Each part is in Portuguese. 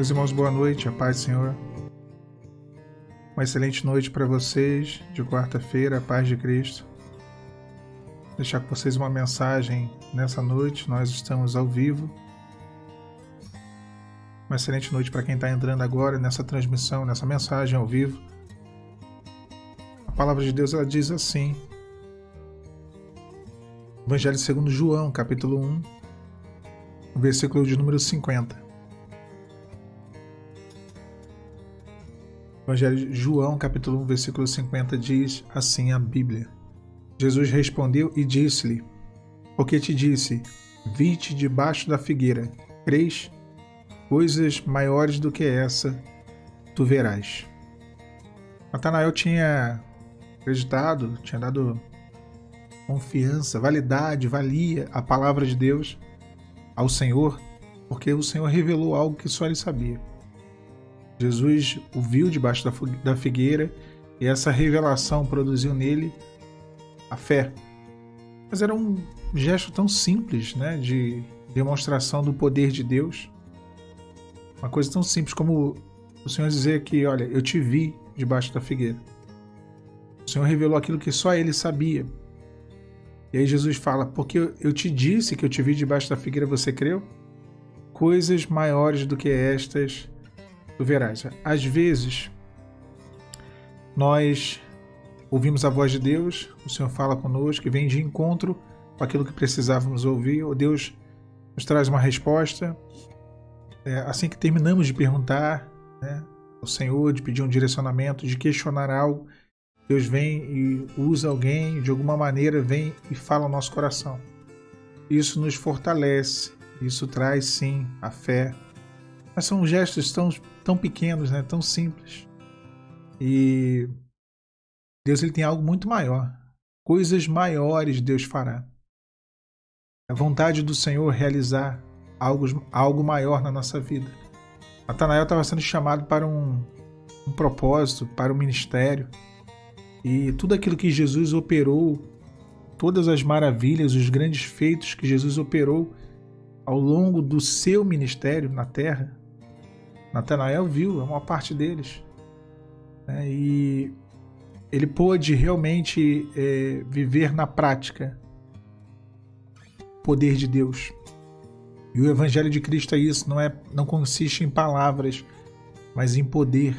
Meus irmãos, boa noite, a paz do Senhor. Uma excelente noite para vocês de quarta-feira, a paz de Cristo. Deixar com vocês uma mensagem nessa noite, nós estamos ao vivo. Uma excelente noite para quem está entrando agora nessa transmissão, nessa mensagem ao vivo. A palavra de Deus ela diz assim: Evangelho segundo João, capítulo 1, versículo de número 50. Evangelho de João, capítulo 1, versículo 50 diz assim a Bíblia. Jesus respondeu e disse-lhe: Porque te disse, vi-te debaixo da figueira, crês? Coisas maiores do que essa tu verás. Natanael tinha acreditado, tinha dado confiança, validade, valia a palavra de Deus ao Senhor, porque o Senhor revelou algo que só ele sabia. Jesus o viu debaixo da figueira e essa revelação produziu nele a fé. Mas era um gesto tão simples, né, de demonstração do poder de Deus. Uma coisa tão simples como o Senhor dizer que, olha, eu te vi debaixo da figueira. O Senhor revelou aquilo que só ele sabia. E aí Jesus fala: Porque eu te disse que eu te vi debaixo da figueira, você creu? Coisas maiores do que estas tu verás. Às vezes, nós ouvimos a voz de Deus, o Senhor fala conosco e vem de encontro com aquilo que precisávamos ouvir, ou Deus nos traz uma resposta. É, assim que terminamos de perguntar né, ao Senhor, de pedir um direcionamento, de questionar algo, Deus vem e usa alguém, de alguma maneira vem e fala ao nosso coração. Isso nos fortalece, isso traz sim a fé, mas são gestos tão, tão pequenos, né? tão simples. E Deus ele tem algo muito maior. Coisas maiores Deus fará. A vontade do Senhor realizar algo, algo maior na nossa vida. Natanael estava sendo chamado para um, um propósito, para um ministério. E tudo aquilo que Jesus operou, todas as maravilhas, os grandes feitos que Jesus operou ao longo do seu ministério na terra, Natanael viu a maior parte deles. Né? E ele pôde realmente é, viver na prática o poder de Deus. E o Evangelho de Cristo é isso, não, é, não consiste em palavras, mas em poder.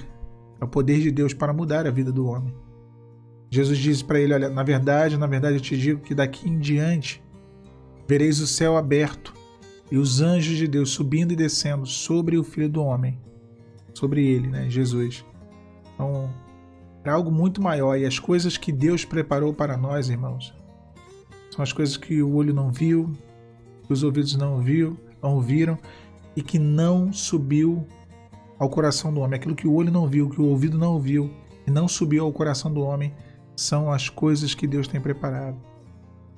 É o poder de Deus para mudar a vida do homem. Jesus disse para ele: Olha, na verdade, na verdade eu te digo que daqui em diante vereis o céu aberto e os anjos de Deus subindo e descendo sobre o Filho do Homem, sobre ele, né, Jesus. Então, é algo muito maior e as coisas que Deus preparou para nós, irmãos, são as coisas que o olho não viu, que os ouvidos não não ouviram e que não subiu ao coração do homem. Aquilo que o olho não viu, que o ouvido não ouviu e não subiu ao coração do homem, são as coisas que Deus tem preparado.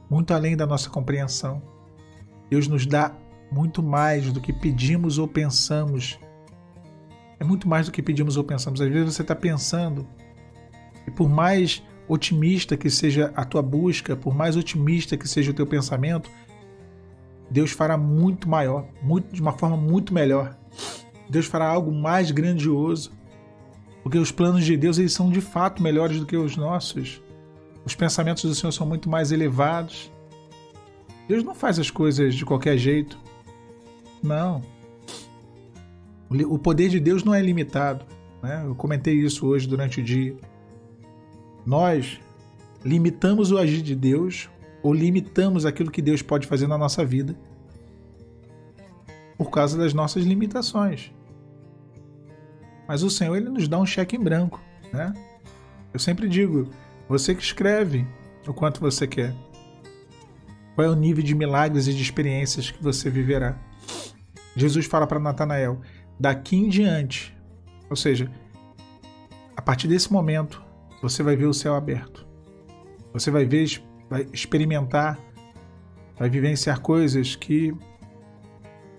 Muito além da nossa compreensão. Deus nos dá muito mais do que pedimos ou pensamos. É muito mais do que pedimos ou pensamos. Às vezes você está pensando, e por mais otimista que seja a tua busca, por mais otimista que seja o teu pensamento, Deus fará muito maior, muito, de uma forma muito melhor. Deus fará algo mais grandioso. Porque os planos de Deus eles são de fato melhores do que os nossos. Os pensamentos do Senhor são muito mais elevados. Deus não faz as coisas de qualquer jeito. Não. O poder de Deus não é limitado. Né? Eu comentei isso hoje durante o dia. Nós limitamos o agir de Deus ou limitamos aquilo que Deus pode fazer na nossa vida por causa das nossas limitações. Mas o Senhor ele nos dá um cheque em branco, né? Eu sempre digo, você que escreve o quanto você quer. Qual é o nível de milagres e de experiências que você viverá? Jesus fala para Natanael: daqui em diante, ou seja, a partir desse momento, você vai ver o céu aberto. Você vai ver, vai experimentar, vai vivenciar coisas que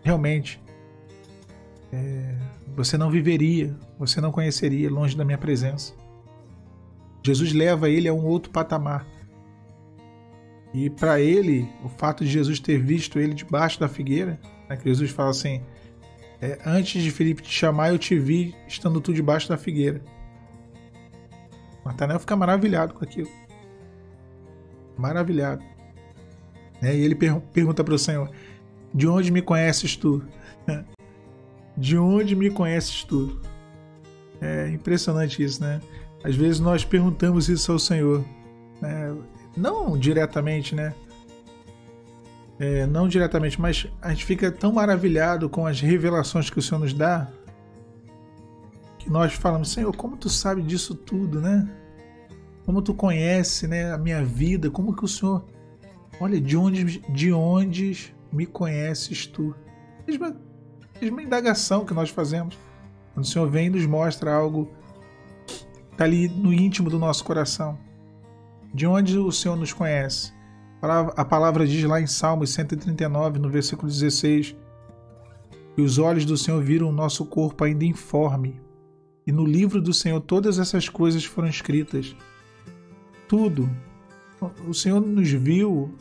realmente é, você não viveria, você não conheceria longe da minha presença. Jesus leva ele a um outro patamar. E para ele, o fato de Jesus ter visto ele debaixo da figueira, né, que Jesus fala assim: É, antes de Felipe te chamar, eu te vi estando tu debaixo da figueira. Natanael fica maravilhado com aquilo. Maravilhado. É, e ele per pergunta para o Senhor: De onde me conheces tu? De onde me conheces tu? É impressionante isso, né? Às vezes nós perguntamos isso ao Senhor. Né? Não diretamente, né? É, não diretamente, mas a gente fica tão maravilhado com as revelações que o Senhor nos dá que nós falamos, Senhor, como tu sabe disso tudo, né? Como tu conhece, né, a minha vida, como que o Senhor, olha, de onde, de onde me conheces tu? Mesma, mesma indagação que nós fazemos. Quando o Senhor vem e nos mostra algo que está ali no íntimo do nosso coração. De onde o Senhor nos conhece? A palavra diz lá em Salmos 139, no versículo 16, que os olhos do Senhor viram o nosso corpo ainda informe, e no livro do Senhor todas essas coisas foram escritas. Tudo. O Senhor nos viu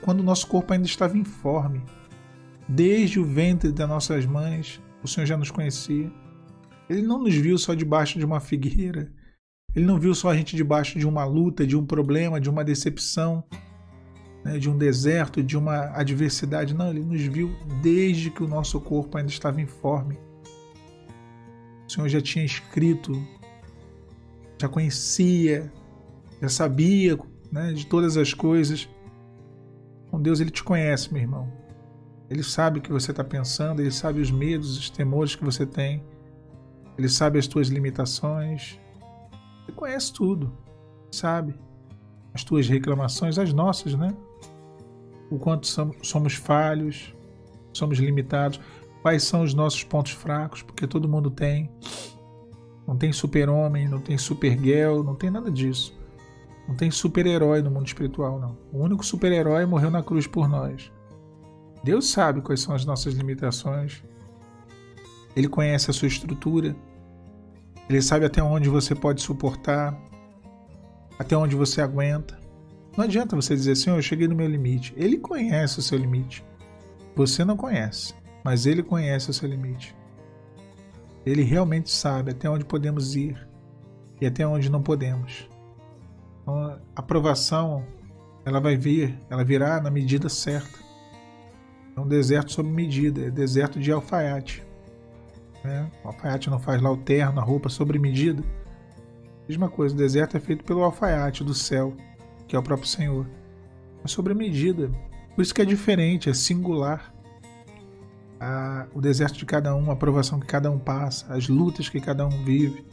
quando o nosso corpo ainda estava informe. Desde o ventre das nossas mães, o Senhor já nos conhecia. Ele não nos viu só debaixo de uma figueira. Ele não viu só a gente debaixo de uma luta, de um problema, de uma decepção, né, de um deserto, de uma adversidade. Não, ele nos viu desde que o nosso corpo ainda estava informe. O Senhor já tinha escrito, já conhecia, já sabia né, de todas as coisas. Com Deus, Ele te conhece, meu irmão. Ele sabe o que você está pensando, Ele sabe os medos, os temores que você tem. Ele sabe as tuas limitações, ele conhece tudo, sabe? As tuas reclamações, as nossas, né? O quanto somos falhos, somos limitados, quais são os nossos pontos fracos, porque todo mundo tem. Não tem super-homem, não tem super-girl, não tem nada disso. Não tem super-herói no mundo espiritual, não. O único super-herói morreu na cruz por nós. Deus sabe quais são as nossas limitações. Ele conhece a sua estrutura. Ele sabe até onde você pode suportar, até onde você aguenta. Não adianta você dizer assim, eu cheguei no meu limite. Ele conhece o seu limite. Você não conhece, mas ele conhece o seu limite. Ele realmente sabe até onde podemos ir e até onde não podemos. Então, a aprovação, ela vai vir, ela virá na medida certa. É um deserto sob medida, é deserto de alfaiate. Né? O alfaiate não faz lá o terno, a roupa sobre medida. Mesma coisa, o deserto é feito pelo alfaiate do céu, que é o próprio Senhor. É sobre medida. Por isso que é diferente, é singular. A, o deserto de cada um, a provação que cada um passa, as lutas que cada um vive.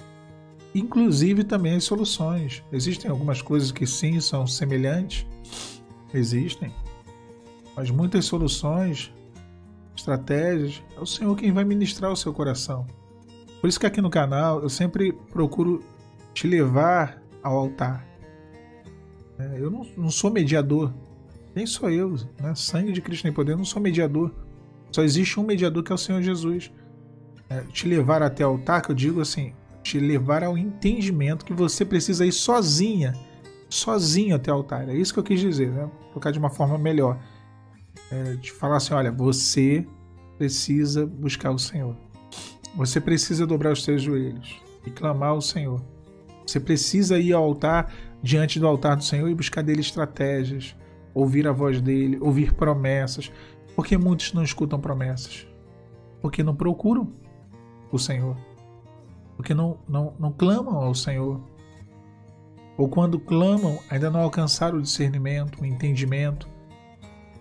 Inclusive também as soluções. Existem algumas coisas que sim são semelhantes. Existem. Mas muitas soluções estratégias, é o Senhor quem vai ministrar o seu coração. Por isso que aqui no canal eu sempre procuro te levar ao altar. É, eu não, não, sou mediador. Quem sou eu? Né? Sangue de Cristo em poder, eu não sou mediador. Só existe um mediador que é o Senhor Jesus. É, te levar até o altar, que eu digo assim, te levar ao entendimento que você precisa ir sozinha, sozinho até o altar. É isso que eu quis dizer, né? Colocar de uma forma melhor é, de falar assim: olha, você precisa buscar o Senhor. Você precisa dobrar os seus joelhos e clamar ao Senhor. Você precisa ir ao altar, diante do altar do Senhor e buscar dele estratégias, ouvir a voz dele, ouvir promessas. Porque muitos não escutam promessas. Porque não procuram o Senhor. Porque não, não, não clamam ao Senhor. Ou quando clamam, ainda não alcançaram o discernimento, o entendimento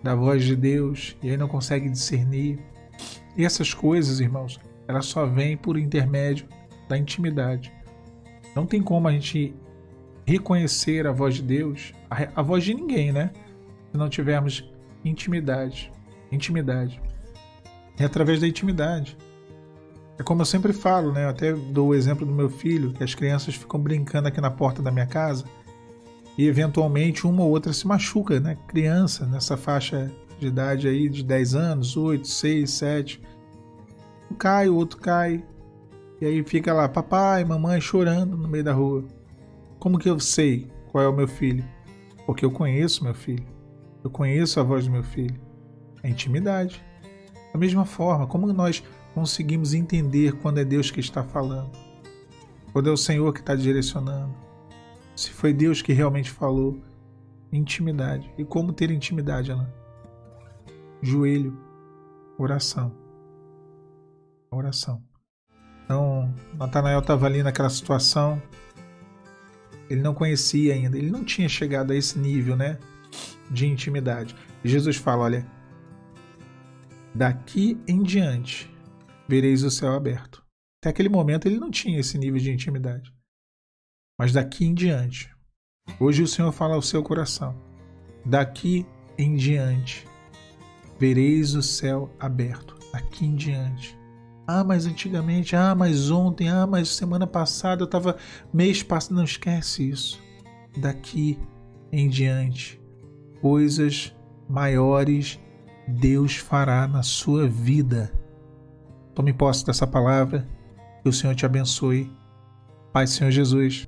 da voz de Deus e aí não consegue discernir. E essas coisas, irmãos, elas só vêm por intermédio da intimidade. Não tem como a gente reconhecer a voz de Deus, a, a voz de ninguém, né? Se não tivermos intimidade. Intimidade. É através da intimidade. É como eu sempre falo, né? Eu até dou o exemplo do meu filho, que as crianças ficam brincando aqui na porta da minha casa e eventualmente uma ou outra se machuca, né? Criança nessa faixa de idade aí de 10 anos, 8, 6, 7. Um cai, o outro cai. E aí fica lá, papai, mamãe chorando no meio da rua. Como que eu sei qual é o meu filho? Porque eu conheço meu filho. Eu conheço a voz do meu filho. É intimidade. Da mesma forma, como nós conseguimos entender quando é Deus que está falando? Quando é o Senhor que está direcionando? Se foi Deus que realmente falou? Intimidade. E como ter intimidade, Alan? Joelho, oração. Oração. Então, Natanael estava ali naquela situação. Ele não conhecia ainda, ele não tinha chegado a esse nível, né, de intimidade. Jesus fala, olha, daqui em diante vereis o céu aberto. Até aquele momento ele não tinha esse nível de intimidade. Mas daqui em diante, hoje o Senhor fala ao seu coração, daqui em diante vereis o céu aberto. Daqui em diante. Ah, mas antigamente, ah, mas ontem, ah, mas semana passada eu estava mês passado. Não esquece isso. Daqui em diante, coisas maiores Deus fará na sua vida. Tome posse dessa palavra. Que o Senhor te abençoe. Pai, Senhor Jesus.